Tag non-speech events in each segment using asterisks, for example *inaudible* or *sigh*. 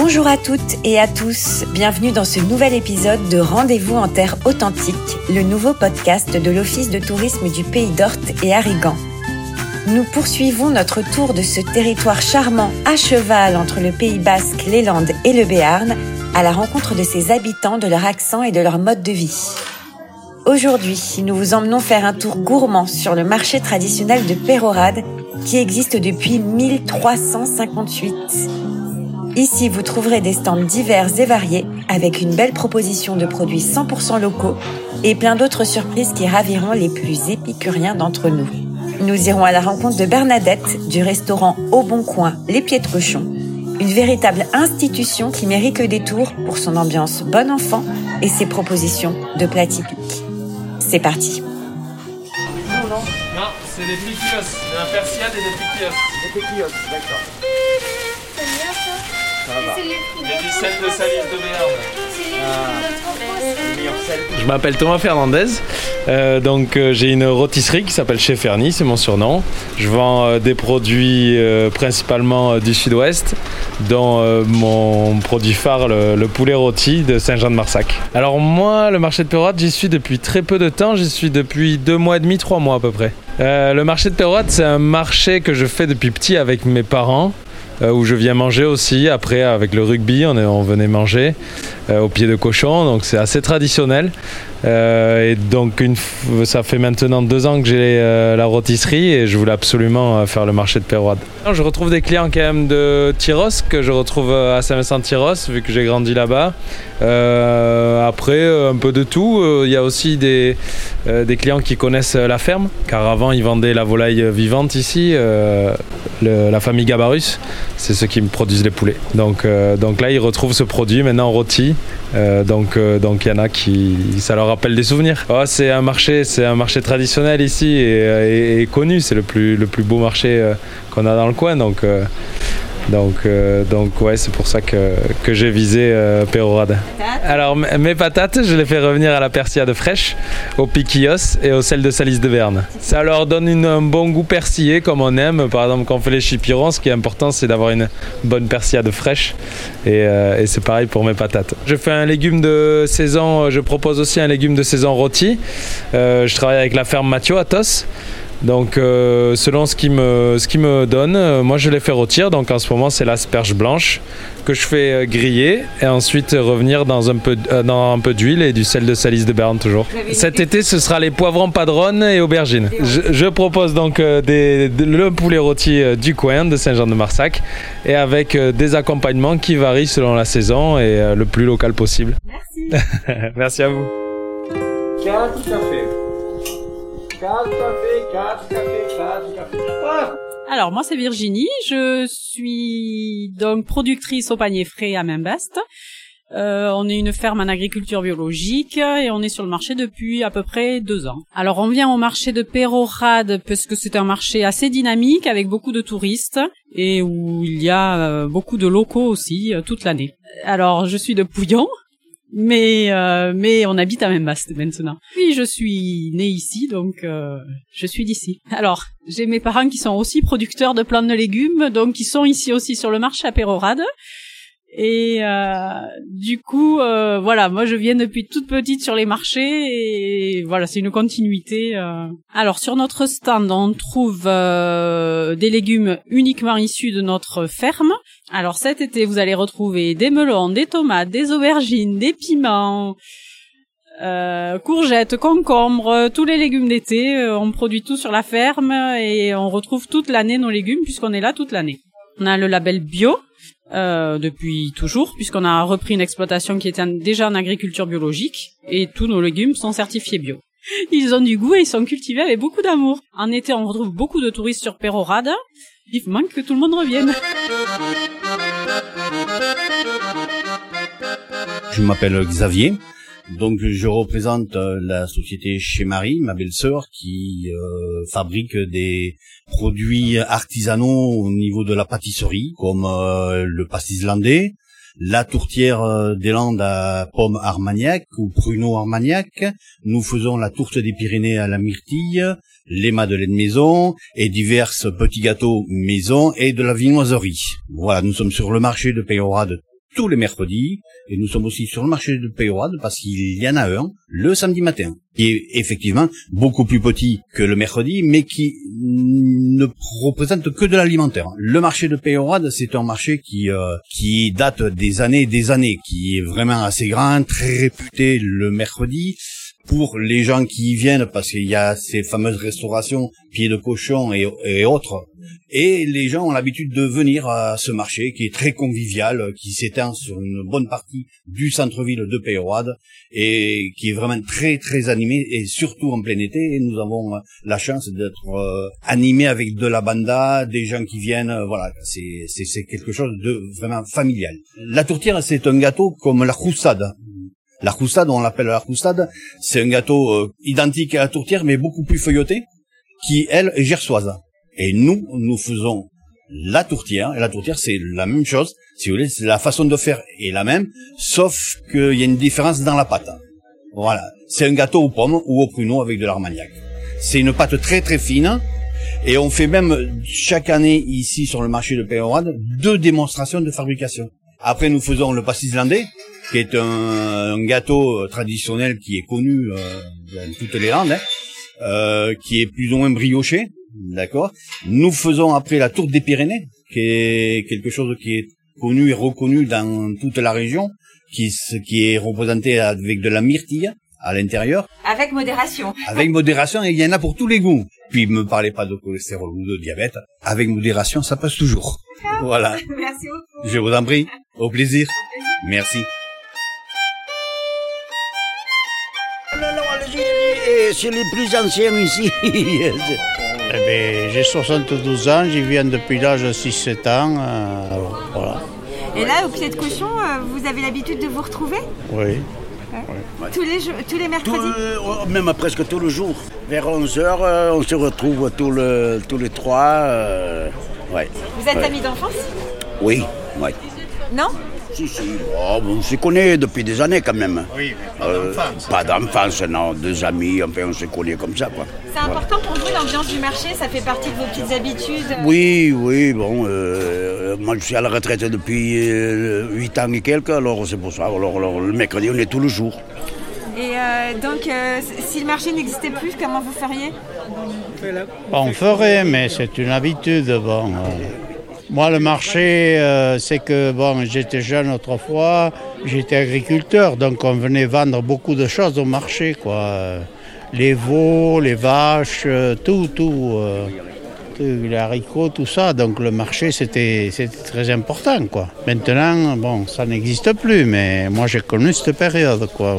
Bonjour à toutes et à tous, bienvenue dans ce nouvel épisode de Rendez-vous en Terre Authentique, le nouveau podcast de l'Office de tourisme du Pays d'Orte et Arrigan. Nous poursuivons notre tour de ce territoire charmant à cheval entre le Pays Basque, les Landes et le Béarn, à la rencontre de ses habitants, de leur accent et de leur mode de vie. Aujourd'hui, nous vous emmenons faire un tour gourmand sur le marché traditionnel de Pérorade qui existe depuis 1358. Ici, vous trouverez des stands divers et variés avec une belle proposition de produits 100% locaux et plein d'autres surprises qui raviront les plus épicuriens d'entre nous. Nous irons à la rencontre de Bernadette du restaurant Au Bon Coin Les Pieds de Cochon, une véritable institution qui mérite le détour pour son ambiance bon enfant et ses propositions de plats typiques. C'est parti. Non, c'est des piquios, un et des piquios. Des péquillotes, d'accord. Je m'appelle Thomas Fernandez, Euh, donc euh, j'ai une rôtisserie qui s'appelle Chez Ferny, c'est mon surnom. Je vends euh, des produits principalement du sud-ouest, dont mon produit phare, le, le poulet rôti de Saint-Jean-de-Marsac. Alors moi, le marché de Pérorade, j'y suis depuis très peu de temps, j'y suis depuis deux mois et demi, trois mois à peu près. Le marché de Pérorade, c'est un marché que je fais depuis petit avec mes parents. Euh, où je viens manger aussi. Après, avec le rugby, on, venait manger euh, au pied de cochon, donc c'est assez traditionnel. Euh, et donc, ça fait maintenant deux ans que j'ai euh, la rôtisserie et je voulais absolument euh, faire le marché de Pérouade. Je retrouve des clients quand même de Tyros, que je retrouve à Saint-Vincent-Tyros, vu que j'ai grandi là-bas. Après, un peu de tout. Il y a aussi des, clients qui connaissent la ferme, car avant, ils vendaient la volaille vivante ici, la famille Gabarus. C'est ceux qui me produisent les poulets. Donc, là, ils retrouvent ce produit maintenant rôti. Donc, donc il y en a qui, ça leur rappelle des souvenirs. Oh, c'est un marché, c'est un marché traditionnel ici et, et- et connu. C'est le plus, le plus beau marché euh, qu'on a dans le coin. Donc, euh, donc, euh, donc ouais, c'est pour ça que, que j'ai visé euh, Pérorade. Alors mes patates, je les fais revenir à la persillade fraîche, au piquillos et au sel de Salis de Verne. Ça leur donne une- un bon goût persillé comme on aime. Par exemple, quand on fait les chipirons, ce qui est important, c'est d'avoir une bonne persillade fraîche. Et, euh, et c'est pareil pour mes patates. Je fais un légume de saison, je propose aussi un légume de saison rôti. Euh, je travaille avec la ferme Mathieu à Tos. Donc euh, selon ce qui me, ce qui me donne, euh, moi je les fais rôtir. Donc en ce moment c'est l'asperge blanche que je fais euh, griller et ensuite revenir dans un peu, euh, dans un peu d'huile et du sel de Salis de Berne toujours. Cet été ce sera les poivrons padronnes et aubergines. Je, je propose donc euh, des, de- le poulet rôti euh, du coin de Saint-Jean-de-Marsac et avec euh, des accompagnements qui varient selon la saison et euh, le plus local possible. Merci. *laughs* Merci à vous. Quatre cafés. Ah Alors moi c'est Virginie, je suis donc productrice au panier frais à Mainbest. Euh, on est une ferme en agriculture biologique et on est sur le marché depuis à peu près deux ans. Alors on vient au marché de Pérorade parce que c'est un marché assez dynamique avec beaucoup de touristes et où il y a euh, beaucoup de locaux aussi euh, toute l'année. Alors je suis de Pouillon, mais euh, mais on habite à Membast maintenant. Puis je suis née ici, donc euh, je suis d'ici. Alors j'ai mes parents qui sont aussi producteurs de plantes de légumes, donc qui sont ici aussi sur le marché à Pérorade. Et euh, du coup, euh, voilà, moi je viens depuis toute petite sur les marchés et voilà, c'est une continuité. euh. Alors sur notre stand, on trouve euh, des légumes uniquement issus de notre ferme. Alors cet été, vous allez retrouver des melons, des tomates, des aubergines, des piments, euh, courgettes, concombres, tous les légumes d'été. euh, on produit tout sur la ferme et on retrouve toute l'année nos légumes puisqu'on est là toute l'année. On a le label bio euh, depuis toujours puisqu'on a repris une exploitation qui était déjà en agriculture biologique et tous nos légumes sont certifiés bio. *laughs* Ils ont du goût et ils sont cultivés avec beaucoup d'amour. En été, on retrouve beaucoup de touristes sur Pérorade. Vivement que tout le monde revienne. Je m'appelle Xavier. Donc je représente euh, la société chez Marie, ma belle-sœur, qui euh, fabrique des produits artisanaux au niveau de la pâtisserie, comme euh, le pastis landais, la tourtière euh, des Landes à pomme armagnac ou pruneau armagnac. Nous faisons la tourte des Pyrénées à la myrtille, les madeleines maison et divers petits gâteaux maison et de la viennoiserie. Voilà, nous sommes sur le marché de Pérorade tous les mercredis. Et nous sommes aussi sur le marché de Peyrade parce qu'il y en a un le samedi matin, qui est effectivement beaucoup plus petit que le mercredi, mais qui ne représente que de l'alimentaire. Le marché de Peyrade, c'est un marché qui euh, qui date des années et des années, qui est vraiment assez grand, très réputé le mercredi pour les gens qui y viennent parce qu'il y a ces fameuses restaurations pieds de cochon et, autres. Et les gens ont l'habitude de venir à ce marché qui est très convivial, qui s'étend sur une bonne partie du centre-ville de Peyrade et qui est vraiment très très animé et surtout en plein été. Et nous avons la chance d'être euh, animés avec de la banda, des gens qui viennent. euh, voilà, c'est quelque chose de vraiment familial. La tourtière, c'est un gâteau comme la roussade. La roussade, on l'appelle la roussade, c'est un gâteau euh, identique à la tourtière, mais beaucoup plus feuilleté, qui, elle, est gersoise. Et nous, nous faisons la tourtière, et la tourtière, c'est la même chose, si vous voulez, la façon de faire est la même, sauf qu'il y a une différence dans la pâte. Voilà. C'est un gâteau aux pommes ou au pruneau avec de l'armagnac. C'est une pâte très très fine, et on fait même chaque année ici sur le marché de Péorade deux démonstrations de fabrication. Après, nous faisons le pastis landais, qui est un, un gâteau euh, traditionnel qui est connu euh, dans toutes les landes, hein, euh, qui est plus ou moins brioché, d'accord. Nous faisons après la tourte des Pyrénées, qui est quelque chose qui est connu et reconnu dans toute la région, qui, qui est représenté avec de la myrtille à l'intérieur, Avec modération. avec modération, et il y en a pour tous les goûts. Puis, me parlez pas de cholestérol ou de diabète, avec modération, ça passe toujours. Voilà. *laughs* Merci beaucoup. Je vous en prie. Au plaisir. Merci. C'est les plus anciens ici. *laughs* Eh ben, j'ai 72 ans, j'y viens depuis l'âge de 6-7 ans. euh, voilà, Et là, au pied de cochon, euh, vous avez l'habitude de vous retrouver oui. tous les, tous les Tout, mercredis euh, même presque tous les jours. Vers 11h, on se retrouve tous, le- tous les trois. euh, ouais. Vous êtes Ouais. amis d'enfance? Oui, oui. Non? Si, si. Oh, on se connaît depuis des années quand même. Oui, Euh, Pas d'enfance, non. Deux amis, enfin, on se connaît comme ça, quoi. C'est important pour vous l'ambiance du marché Ça fait partie de vos petites habitudes Oui, oui, bon, euh, moi je suis à la retraite depuis 8 ans et quelques, alors c'est pour ça. Alors, alors, le mercredi, on est tous les jours. Et euh, donc, euh, si le marché n'existait plus, comment vous feriez? On ferait, mais c'est une habitude. Bon, euh. Moi, le marché, euh, c'est que bon, j'étais jeune autrefois, j'étais agriculteur, donc on venait vendre beaucoup de choses au marché, quoi. Les veaux, les vaches, euh, tout, tout, euh, tout, les haricots, tout ça. Donc le marché, c'était, très important, quoi. Maintenant, bon, ça n'existe plus, mais moi j'ai connu cette période, quoi,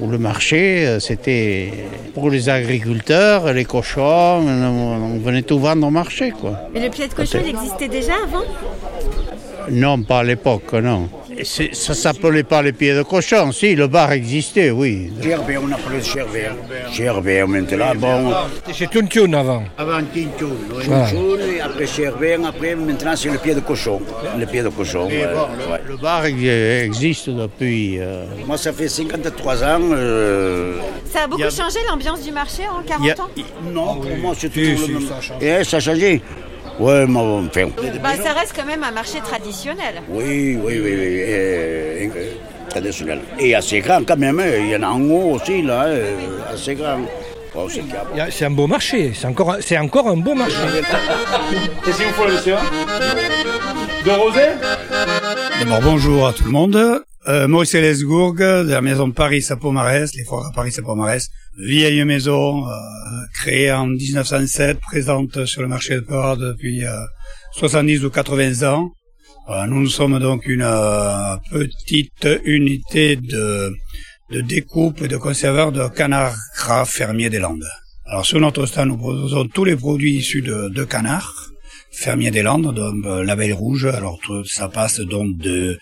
où le marché, euh, c'était pour les agriculteurs, les cochons, on, on venait tout vendre au marché, quoi. Mais le pied de cochon, il existait déjà avant? Non, pas à l'époque, non. Et Ça s'appelait pas les pieds de cochon. Si, le bar existait, oui. Cherbert, on appelait Cherbert. Cherbert, maintenant, bon. C'est Tuntun avant. Avant Tintoun, oui. Et après Cherbert, après, maintenant c'est le pied de cochon. Le pied de cochon, Et ouais, bon, le, ouais. le bar ex- existe depuis. euh, Moi, ça fait 53 ans. euh, Ça a beaucoup a- changé l'ambiance du marché en 40 il y a- ans? Non, pour moi, c'est toujours le même. ça a changé. Eh, ça a changé Ouais, mais enfin. bah, Ça reste quand même un marché traditionnel. Oui, oui, oui, oui. euh, euh, traditionnel. Et assez grand quand même. hein. Il y en a en haut aussi, là. euh, assez grand. Oh, c'est un beau marché. C'est encore, c'est encore un beau marché. Qu'est-ce qu'il vous faut, monsieur De rosé D'abord, bonjour à tout le monde. Euh, Maurice Lesgourg, de la maison de Paris Sapomarès, les foires à Paris Sapomarès. Vieille maison, euh, créée en 1907, présente sur le marché de Peyrade depuis euh, 70 ou 80 ans. Euh, nous, sommes donc une euh, petite unité de, de découpe et de conserveur de canards gras fermiers des Landes. Alors sur notre stand, nous proposons tous les produits issus de, de canards fermier des Landes, donc euh, l'abeille rouge. Alors ça passe donc de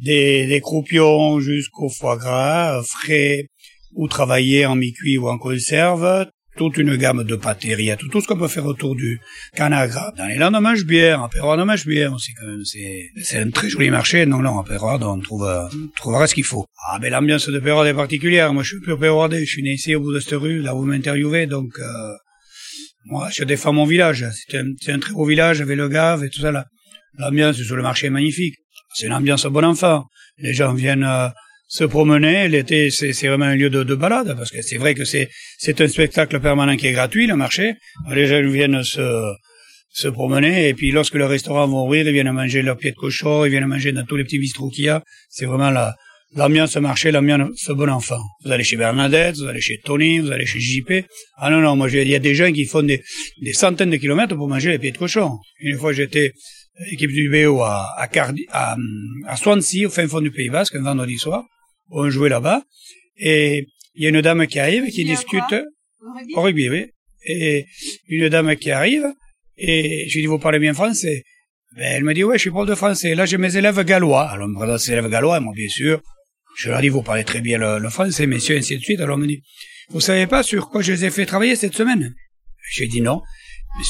des, des croupions jusqu'au foie gras, euh, frais ou travaillés en mi-cuit ou en conserve. Toute une gamme de pâtéries, tout, tout ce qu'on peut faire autour du canard gras. Dans les mange bien. En on mange bien aussi. quand même. C'est, c'est un très joli marché. Non, non, en Pérode, on trouve, on trouvera ce qu'il faut. Ah, mais l'ambiance de Pérode est particulière. Moi, je suis pur Pérodais. Je suis né ici au bout de cette rue, là où vous m'interviewez. Donc, euh, moi, je défends mon village. C'est un, c'est un très beau village avec le Gave et tout ça là. L'ambiance sur le marché est magnifique. C'est une ambiance bon enfant. Les gens viennent euh, se promener. L'été, c'est c'est vraiment un lieu de, de balade parce que c'est vrai que c'est c'est un spectacle permanent qui est gratuit, le marché. Les gens viennent se se promener et puis lorsque le restaurant va ouvrir, ils viennent manger leurs pieds de cochon, ils viennent manger dans tous les petits bistrots qu'il y a. C'est vraiment la l'ambiance marché, l'ambiance bon enfant. Vous allez chez Bernadette, vous allez chez Tony, vous allez chez JP. Ah non non, moi il y a des gens qui font des, des centaines de kilomètres pour manger les pieds de cochon. Une fois j'étais équipe du BO à à, Cardi, à à Swansea au fin fond du Pays Basque un vendredi soir. On jouait là-bas et il y a une dame qui arrive qui discute au rugby, oui. Et une dame qui arrive et je lui dis vous parlez bien français? Ben, elle me dit ouais je suis prof de français. Là j'ai mes élèves gallois. Alors on me présente ses élèves gallois, moi bien sûr. Je leur dis vous parlez très bien le, le français, messieurs, ainsi de suite. Alors on me dit vous savez pas sur quoi je les ai fait travailler cette semaine? J'ai dit non.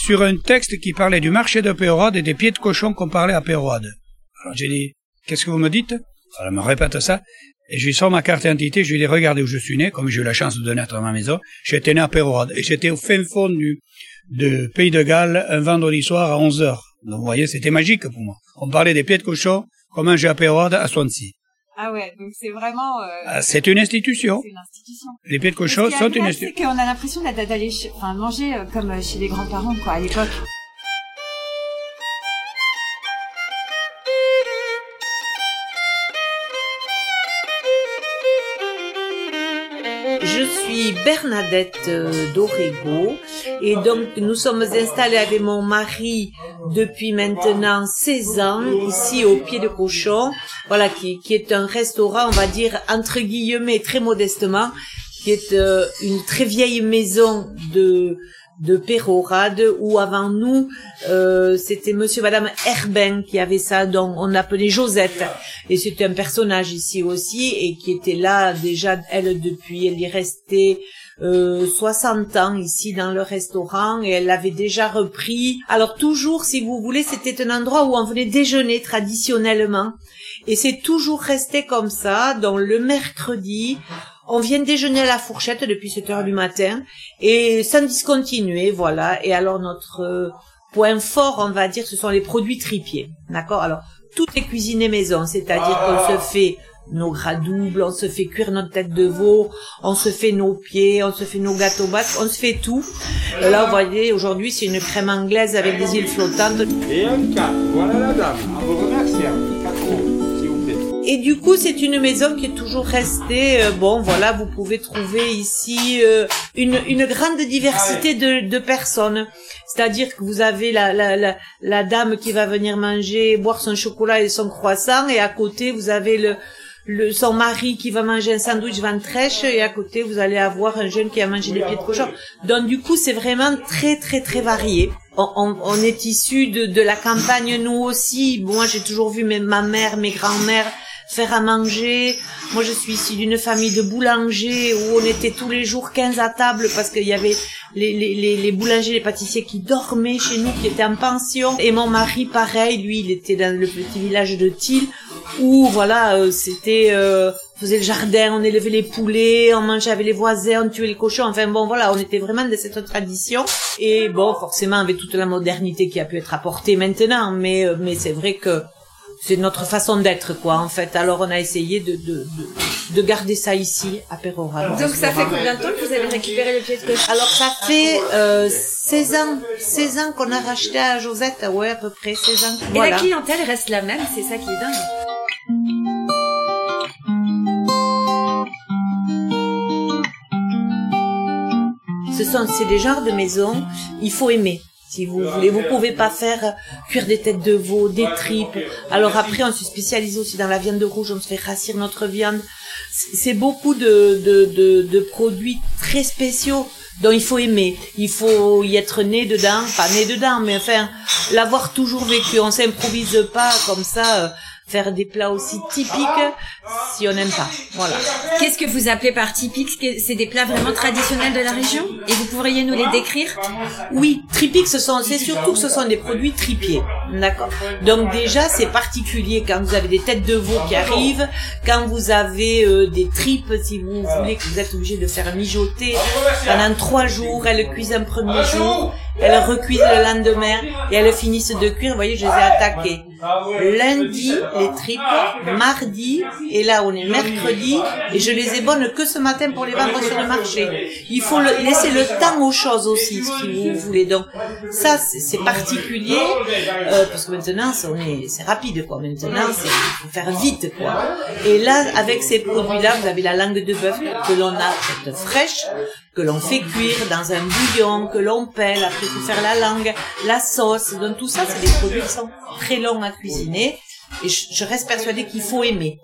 Sur un texte qui parlait du marché de Péorade et des pieds de cochon qu'on parlait à Péorade. Alors j'ai dit qu'est-ce que vous me dites? Alors elle me répète ça. Et je lui sors ma carte d'identité, je lui dis regardez où je suis né, comme j'ai eu la chance de naître dans ma maison. J'étais né à Péorade et j'étais au fin fond du de Pays de Galles un vendredi soir à 11 heures. Donc vous voyez, c'était magique pour moi. On parlait des pieds de cochon, comment j'ai à Péorade à Swansea. Ah ouais, donc c'est vraiment... Euh... Ah, C'est une institution. C'est une institution. Les pieds de cochon sont une institution. c'est qu'on a l'impression d'a- d'aller enfin, manger euh, comme euh, chez les grands-parents, quoi, à l'époque. Bernadette euh, Dorego et donc nous sommes installés avec mon mari depuis maintenant 16 ans ici au pied de cochon, voilà qui, qui est un restaurant on va dire entre guillemets très modestement, qui est euh, une très vieille maison de de Pérorade où avant nous euh, c'était monsieur madame Herbin qui avait ça donc on l'appelait Josette. Et c'était un personnage ici aussi et qui était là déjà elle depuis elle est restée euh, 60 ans ici dans le restaurant et elle l'avait déjà repris. Alors toujours si vous voulez c'était un endroit où on venait déjeuner traditionnellement et c'est toujours resté comme ça donc le mercredi on vient déjeuner à la fourchette depuis 7 heures du matin et sans discontinuer, voilà. Et alors notre euh, point fort, on va dire, ce sont les produits tripiers, d'accord? Alors tout est cuisiné maison, c'est-à-dire qu'on se fait nos gras doubles, on se fait cuire notre tête de veau, on se fait nos pieds, on se fait nos gâteaux basques, on se fait tout. Là, vous voyez, aujourd'hui, c'est une crème anglaise avec des îles flottantes. Et un cap, voilà la dame. Et du coup, c'est une maison qui est toujours restée. euh, bon, voilà, vous pouvez trouver ici euh, une, une grande diversité de, de personnes. C'est-à-dire que vous avez la, la, la, la dame qui va venir manger, boire son chocolat et son croissant, et à côté, vous avez le, le, son mari qui va manger un sandwich ventrèche, et à côté, vous allez avoir un jeune qui va manger des pieds de cochon. Donc, du coup, c'est vraiment très, très, très varié. On, on, on est issu de, de la campagne, nous aussi. Moi, j'ai toujours vu mes, ma mère, mes grands-mères faire à manger. Moi, je suis issue d'une famille de boulangers où on était tous les jours 15 à table parce qu'il y avait les, les, les, les boulangers, les pâtissiers qui dormaient chez nous, qui étaient en pension. Et mon mari, pareil, lui, il était dans le petit village de Thiel où, voilà, euh, c'était... Euh, on faisait le jardin, on élevait les poulets, on mangeait avec les voisins, on tuait les cochons. Enfin bon, voilà, on était vraiment de cette tradition. Et bon, forcément, avec toute la modernité qui a pu être apportée maintenant, mais euh, mais c'est vrai que c'est notre façon d'être, quoi, en fait. Alors, on a essayé de, de, de, de garder ça ici, à Pérorade. Donc ça fait combien de temps que vous avez récupéré le pied de cochon Alors, ça fait euh, 16 ans, 16 ans qu'on a racheté à Josette, ouais, à peu près 16 ans. Et Voilà. la clientèle reste la même, c'est ça qui est dingue. Ce sont, c'est des genres de maisons, il faut aimer. Si vous voulez, vous pouvez pas faire cuire des têtes de veau, des tripes. Alors après, on se spécialise aussi dans la viande rouge, on se fait rassir notre viande. C'est c'est beaucoup de, de, de, de produits très spéciaux dont il faut aimer. Il faut y être né dedans, pas né dedans, mais enfin, l'avoir toujours vécu. On s'improvise pas comme ça, euh, faire des plats aussi typiques si on n'aime pas. Voilà. Qu'est-ce que vous appelez par typique? C'est des plats vraiment traditionnels de la région? Et vous pourriez nous les décrire? Oui, tripique, ce sont, c'est surtout que ce sont des produits tripiers. D'accord. Donc déjà, c'est particulier quand vous avez des têtes de veau qui arrivent, quand vous avez euh, des tripes, si vous voulez, que vous êtes obligé de faire mijoter pendant trois jours. Elles cuisent un premier jour, elles recuisent le lendemain et elles finissent de cuire. Vous voyez, je les ai attaquées. Lundi les tripes, mardi et là on est mercredi et je les ai bonnes que ce matin pour les vendre sur le marché. Il faut le- laisser le temps aux choses aussi si vous voulez. Donc ça c'est particulier euh, parce que maintenant c'est est- rapide quoi. Maintenant c'est il faut faire vite quoi. Et là avec ces produits là vous avez la langue de bœuf que l'on achète fraîche que l'on fait cuire dans un bouillon, que l'on pèle, après il faut faire la langue, la sauce, donc tout ça c'est des produits qui sont très longs à cuisiner. Et je, je reste persuadée qu'il faut aimer.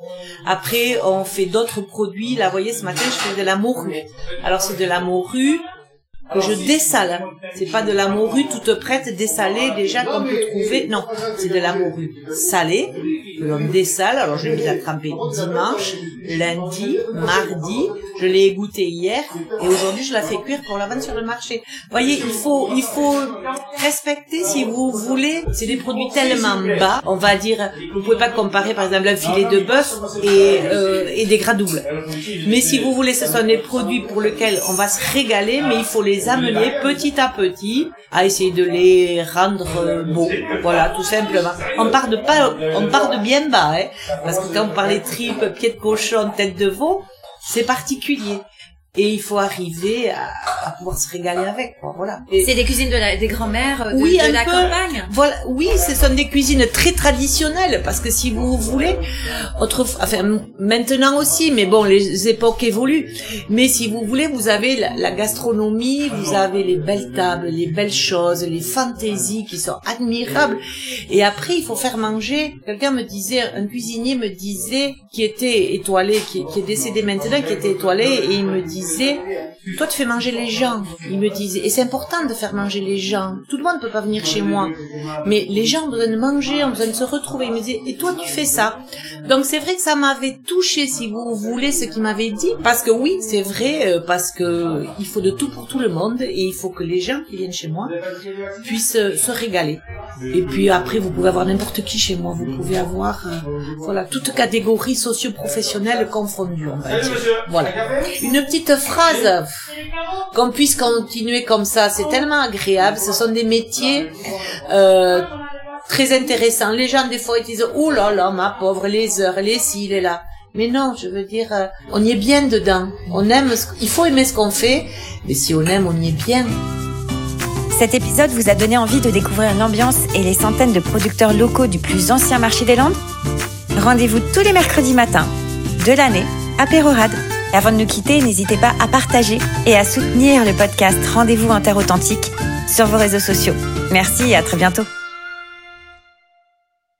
Après, on fait d'autres produits. Là, vous voyez, ce matin, je fais de la morue. Alors, c'est de la morue que je dessale. C'est pas de la morue toute prête, dessalée, déjà, qu'on peut trouver. Non, c'est de la morue salée, que l'on dessale. Alors, je l'ai à tremper dimanche, lundi, mardi. Je l'ai égouttée hier. Et aujourd'hui, je la fais cuire pour la vendre sur le marché. Vous voyez, il faut, il faut respecter, si vous voulez, c'est des produits tellement bas. On va dire, vous pouvez pas comparer, par exemple, un filet de bœuf et, euh, et des gras doubles. Mais si vous voulez, ce sont des produits pour lesquels on va se régaler, mais il faut les amener petit à petit à essayer de les rendre beaux. Voilà, tout simplement. On part de pas, on part de bien bas, hein, parce que quand on parle des tripes, pieds de cochon, tête de veau, c'est particulier. Et il faut arriver à, à pouvoir se régaler avec, quoi, voilà. C'est des cuisines de la- des grands-mères de, oui, de la peu. campagne. Voilà, oui, ce sont des cuisines très traditionnelles parce que si vous voulez, autrefois, enfin maintenant aussi, mais bon, les époques évoluent. Mais si vous voulez, vous avez la, la gastronomie, vous avez les belles tables, les belles choses, les fantaisies qui sont admirables. Et après, il faut faire manger. Quelqu'un me disait, un cuisinier me disait, qui était étoilé, qui, qui est décédé maintenant, qui était étoilé, et il me disait, toi tu fais manger les gens. Il me disait, et c'est important de faire manger les gens. Tout le monde ne peut pas venir chez moi, mais les gens ont besoin de manger, ont besoin de se retrouver. Il me disait, et toi tu fais ça. Donc c'est vrai que ça m'avait touché, si vous voulez, ce qu'il m'avait dit, parce que oui, c'est vrai, euh, parce que il faut de tout pour tout le monde, et il faut que les gens qui viennent chez moi puissent euh, se régaler. Et puis après, vous pouvez avoir n'importe qui chez moi. Vous pouvez avoir, euh, voilà, toute catégorie socio-professionnelle confondue, on va dire. Voilà. Une petite phrase, qu'on puisse continuer comme ça, c'est tellement agréable. Ce sont des métiers euh, très intéressants. Les gens, des fois, ils disent, oh là là, ma pauvre, les heures, les ci, les là. Mais non, je veux dire, euh, on y est bien dedans. On aime, ce- il faut aimer ce qu'on fait, mais si on aime, on y est bien. Cet épisode vous a donné envie de découvrir l'ambiance et les centaines de producteurs locaux du plus ancien marché des Landes Rendez-vous tous les mercredis matins de l'année à Pérorade. Avant de nous quitter, n'hésitez pas à partager et à soutenir le podcast Rendez-vous en Terre Authentique sur vos réseaux sociaux. Merci et à très bientôt.